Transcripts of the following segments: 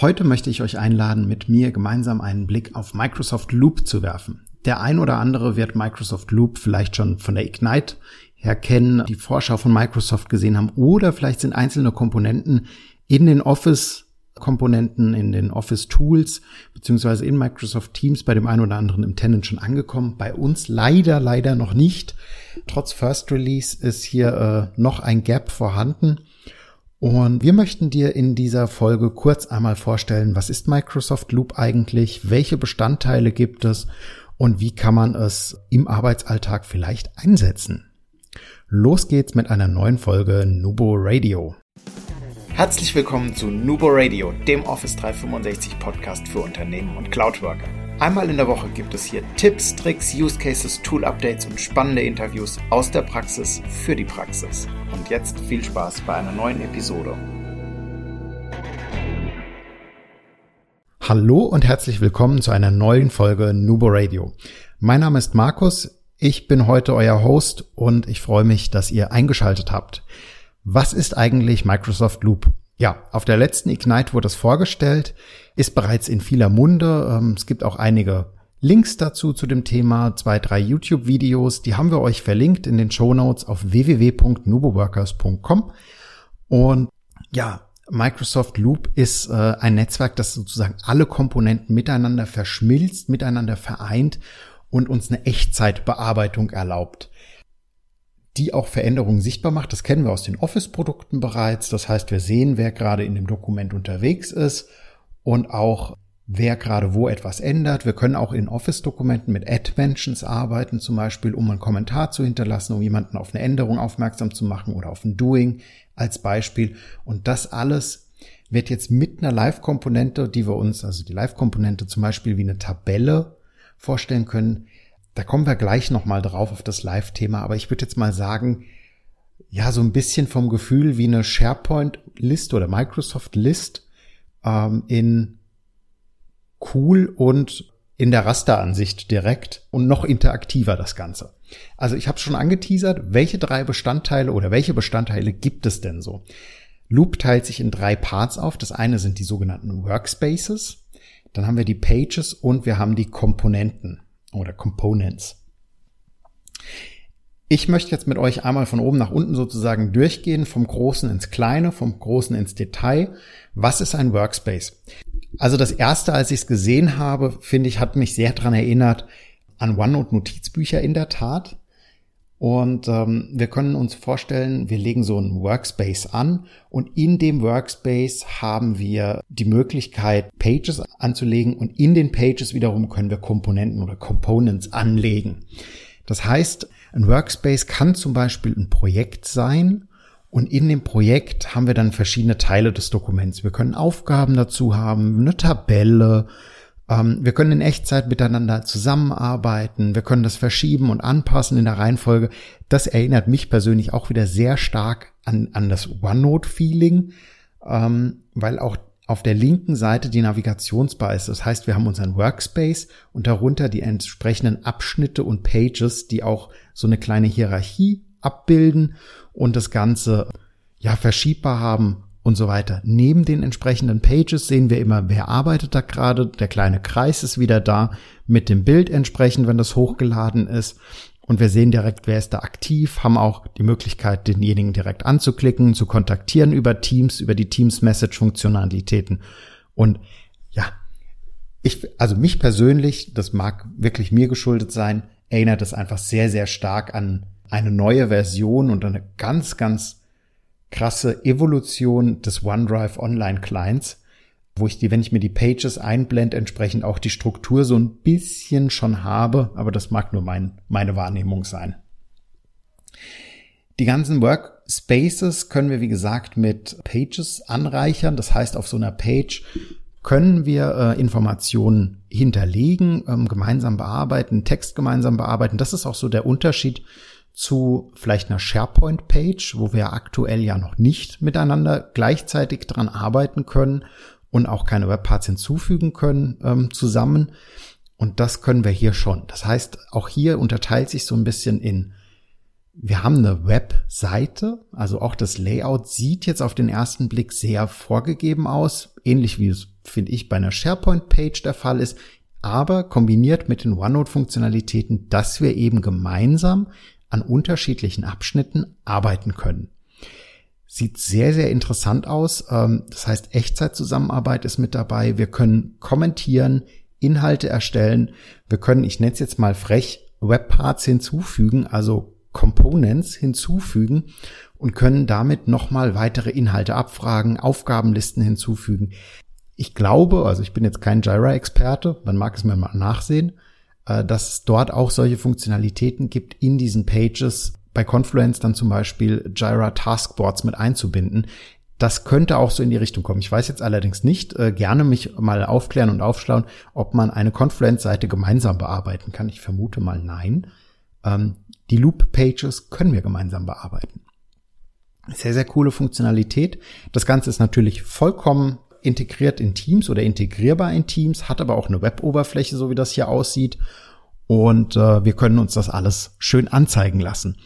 Heute möchte ich euch einladen, mit mir gemeinsam einen Blick auf Microsoft Loop zu werfen. Der ein oder andere wird Microsoft Loop vielleicht schon von der Ignite her kennen, die Vorschau von Microsoft gesehen haben oder vielleicht sind einzelne Komponenten in den Office Komponenten in den Office Tools beziehungsweise in Microsoft Teams bei dem einen oder anderen im Tenant schon angekommen. Bei uns leider, leider noch nicht. Trotz First Release ist hier äh, noch ein Gap vorhanden. Und wir möchten dir in dieser Folge kurz einmal vorstellen, was ist Microsoft Loop eigentlich, welche Bestandteile gibt es und wie kann man es im Arbeitsalltag vielleicht einsetzen. Los geht's mit einer neuen Folge Nubo Radio. Herzlich willkommen zu Nubo Radio, dem Office 365 Podcast für Unternehmen und Cloudworker. Einmal in der Woche gibt es hier Tipps, Tricks, Use Cases, Tool Updates und spannende Interviews aus der Praxis für die Praxis. Und jetzt viel Spaß bei einer neuen Episode. Hallo und herzlich willkommen zu einer neuen Folge Nubo Radio. Mein Name ist Markus, ich bin heute euer Host und ich freue mich, dass ihr eingeschaltet habt. Was ist eigentlich Microsoft Loop? Ja, auf der letzten Ignite wurde es vorgestellt, ist bereits in vieler Munde. Ähm, es gibt auch einige Links dazu zu dem Thema, zwei, drei YouTube-Videos, die haben wir euch verlinkt in den Show Notes auf www.nuboworkers.com. Und ja, Microsoft Loop ist äh, ein Netzwerk, das sozusagen alle Komponenten miteinander verschmilzt, miteinander vereint und uns eine Echtzeitbearbeitung erlaubt die auch Veränderungen sichtbar macht. Das kennen wir aus den Office-Produkten bereits. Das heißt, wir sehen, wer gerade in dem Dokument unterwegs ist und auch wer gerade wo etwas ändert. Wir können auch in Office-Dokumenten mit Add-Mentions arbeiten, zum Beispiel, um einen Kommentar zu hinterlassen, um jemanden auf eine Änderung aufmerksam zu machen oder auf ein Doing als Beispiel. Und das alles wird jetzt mit einer Live-Komponente, die wir uns, also die Live-Komponente zum Beispiel wie eine Tabelle vorstellen können, da kommen wir gleich nochmal drauf auf das Live-Thema, aber ich würde jetzt mal sagen, ja, so ein bisschen vom Gefühl wie eine SharePoint-List oder Microsoft-List ähm, in cool und in der Rasteransicht direkt und noch interaktiver das Ganze. Also ich habe schon angeteasert, welche drei Bestandteile oder welche Bestandteile gibt es denn so? Loop teilt sich in drei Parts auf. Das eine sind die sogenannten Workspaces, dann haben wir die Pages und wir haben die Komponenten oder Components. Ich möchte jetzt mit euch einmal von oben nach unten sozusagen durchgehen, vom Großen ins Kleine, vom Großen ins Detail. Was ist ein Workspace? Also das erste, als ich es gesehen habe, finde ich, hat mich sehr dran erinnert an OneNote-Notizbücher in der Tat. Und ähm, wir können uns vorstellen, wir legen so einen Workspace an und in dem Workspace haben wir die Möglichkeit, Pages anzulegen und in den Pages wiederum können wir Komponenten oder Components anlegen. Das heißt, ein Workspace kann zum Beispiel ein Projekt sein und in dem Projekt haben wir dann verschiedene Teile des Dokuments. Wir können Aufgaben dazu haben, eine Tabelle, wir können in Echtzeit miteinander zusammenarbeiten. Wir können das verschieben und anpassen in der Reihenfolge. Das erinnert mich persönlich auch wieder sehr stark an, an das OneNote-Feeling, ähm, weil auch auf der linken Seite die Navigationsbar ist. Das heißt, wir haben unseren Workspace und darunter die entsprechenden Abschnitte und Pages, die auch so eine kleine Hierarchie abbilden und das Ganze ja verschiebbar haben und so weiter. Neben den entsprechenden Pages sehen wir immer, wer arbeitet da gerade. Der kleine Kreis ist wieder da mit dem Bild entsprechend, wenn das hochgeladen ist. Und wir sehen direkt, wer ist da aktiv, haben auch die Möglichkeit, denjenigen direkt anzuklicken, zu kontaktieren über Teams, über die Teams Message Funktionalitäten. Und ja, ich, also mich persönlich, das mag wirklich mir geschuldet sein, erinnert es einfach sehr, sehr stark an eine neue Version und eine ganz, ganz krasse Evolution des OneDrive Online Clients, wo ich die, wenn ich mir die Pages einblende, entsprechend auch die Struktur so ein bisschen schon habe, aber das mag nur mein, meine Wahrnehmung sein. Die ganzen Workspaces können wir, wie gesagt, mit Pages anreichern. Das heißt, auf so einer Page können wir äh, Informationen hinterlegen, ähm, gemeinsam bearbeiten, Text gemeinsam bearbeiten. Das ist auch so der Unterschied zu vielleicht einer SharePoint-Page, wo wir aktuell ja noch nicht miteinander gleichzeitig dran arbeiten können und auch keine Webparts hinzufügen können ähm, zusammen. Und das können wir hier schon. Das heißt, auch hier unterteilt sich so ein bisschen in, wir haben eine Webseite, also auch das Layout sieht jetzt auf den ersten Blick sehr vorgegeben aus, ähnlich wie es finde ich, bei einer SharePoint-Page der Fall ist, aber kombiniert mit den OneNote-Funktionalitäten, dass wir eben gemeinsam an unterschiedlichen Abschnitten arbeiten können. Sieht sehr, sehr interessant aus. Ähm, das heißt, Echtzeitzusammenarbeit ist mit dabei. Wir können kommentieren, Inhalte erstellen. Wir können, ich nenne es jetzt mal frech, Webparts hinzufügen, also Components hinzufügen und können damit nochmal weitere Inhalte abfragen, Aufgabenlisten hinzufügen. Ich glaube, also ich bin jetzt kein Jira-Experte, man mag es mir mal nachsehen, dass es dort auch solche Funktionalitäten gibt in diesen Pages, bei Confluence dann zum Beispiel Jira Taskboards mit einzubinden. Das könnte auch so in die Richtung kommen. Ich weiß jetzt allerdings nicht, äh, gerne mich mal aufklären und aufschlauen, ob man eine Confluence-Seite gemeinsam bearbeiten kann. Ich vermute mal nein. Ähm, die Loop-Pages können wir gemeinsam bearbeiten. Sehr, sehr coole Funktionalität. Das Ganze ist natürlich vollkommen integriert in Teams oder integrierbar in Teams, hat aber auch eine Web-Oberfläche, so wie das hier aussieht. Und äh, wir können uns das alles schön anzeigen lassen.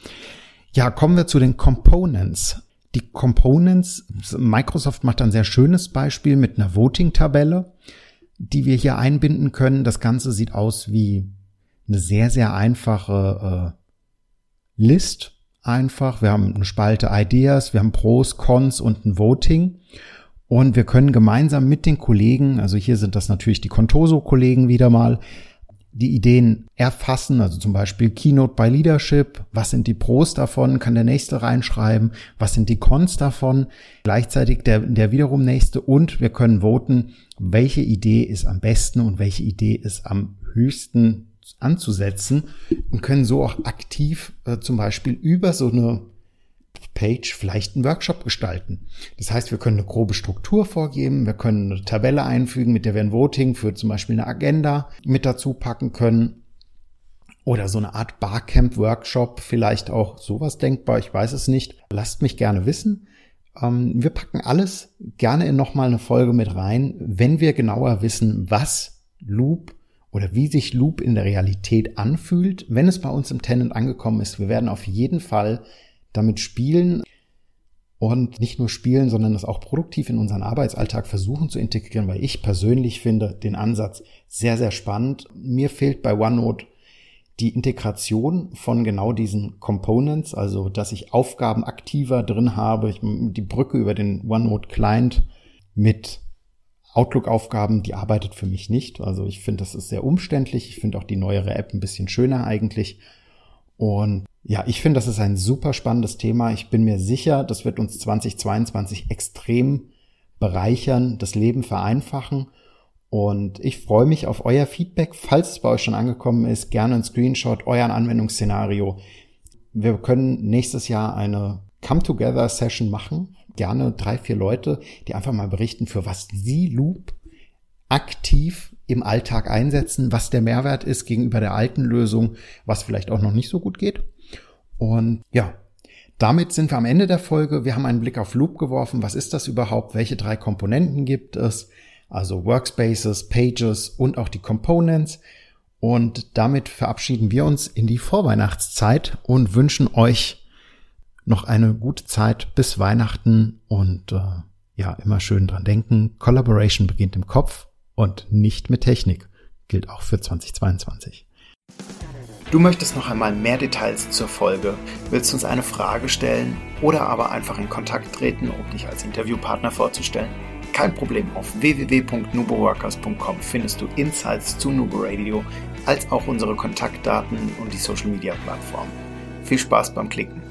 Ja, kommen wir zu den Components. Die Components, Microsoft macht ein sehr schönes Beispiel mit einer Voting-Tabelle, die wir hier einbinden können. Das Ganze sieht aus wie eine sehr, sehr einfache äh, List. Einfach. Wir haben eine Spalte Ideas, wir haben Pros, Cons und ein Voting. Und wir können gemeinsam mit den Kollegen, also hier sind das natürlich die Contoso-Kollegen wieder mal, die Ideen erfassen, also zum Beispiel Keynote by Leadership, was sind die Pros davon, kann der nächste reinschreiben, was sind die Cons davon, gleichzeitig der, der wiederum nächste. Und wir können voten, welche Idee ist am besten und welche Idee ist am höchsten anzusetzen. Und können so auch aktiv äh, zum Beispiel über so eine Page vielleicht einen Workshop gestalten. Das heißt, wir können eine grobe Struktur vorgeben, wir können eine Tabelle einfügen, mit der wir ein Voting für zum Beispiel eine Agenda mit dazu packen können. Oder so eine Art Barcamp-Workshop, vielleicht auch sowas denkbar, ich weiß es nicht. Lasst mich gerne wissen. Ähm, wir packen alles gerne in nochmal eine Folge mit rein, wenn wir genauer wissen, was Loop oder wie sich Loop in der Realität anfühlt, wenn es bei uns im Tenant angekommen ist. Wir werden auf jeden Fall damit spielen und nicht nur spielen, sondern es auch produktiv in unseren Arbeitsalltag versuchen zu integrieren, weil ich persönlich finde den Ansatz sehr, sehr spannend. Mir fehlt bei OneNote die Integration von genau diesen Components, also dass ich Aufgaben aktiver drin habe, ich, die Brücke über den OneNote Client mit Outlook-Aufgaben, die arbeitet für mich nicht. Also ich finde, das ist sehr umständlich. Ich finde auch die neuere App ein bisschen schöner eigentlich. Und ja, ich finde, das ist ein super spannendes Thema. Ich bin mir sicher, das wird uns 2022 extrem bereichern, das Leben vereinfachen. Und ich freue mich auf euer Feedback, falls es bei euch schon angekommen ist. Gerne ein Screenshot, euer Anwendungsszenario. Wir können nächstes Jahr eine Come-Together-Session machen. Gerne drei, vier Leute, die einfach mal berichten, für was sie Loop aktiv im Alltag einsetzen, was der Mehrwert ist gegenüber der alten Lösung, was vielleicht auch noch nicht so gut geht. Und ja, damit sind wir am Ende der Folge. Wir haben einen Blick auf Loop geworfen. Was ist das überhaupt? Welche drei Komponenten gibt es? Also Workspaces, Pages und auch die Components. Und damit verabschieden wir uns in die Vorweihnachtszeit und wünschen euch noch eine gute Zeit bis Weihnachten und äh, ja, immer schön dran denken. Collaboration beginnt im Kopf und nicht mit Technik. Gilt auch für 2022. Du möchtest noch einmal mehr Details zur Folge, willst uns eine Frage stellen oder aber einfach in Kontakt treten, um dich als Interviewpartner vorzustellen? Kein Problem, auf www.nuboworkers.com findest du Insights zu Nubo Radio, als auch unsere Kontaktdaten und die Social Media Plattform. Viel Spaß beim Klicken!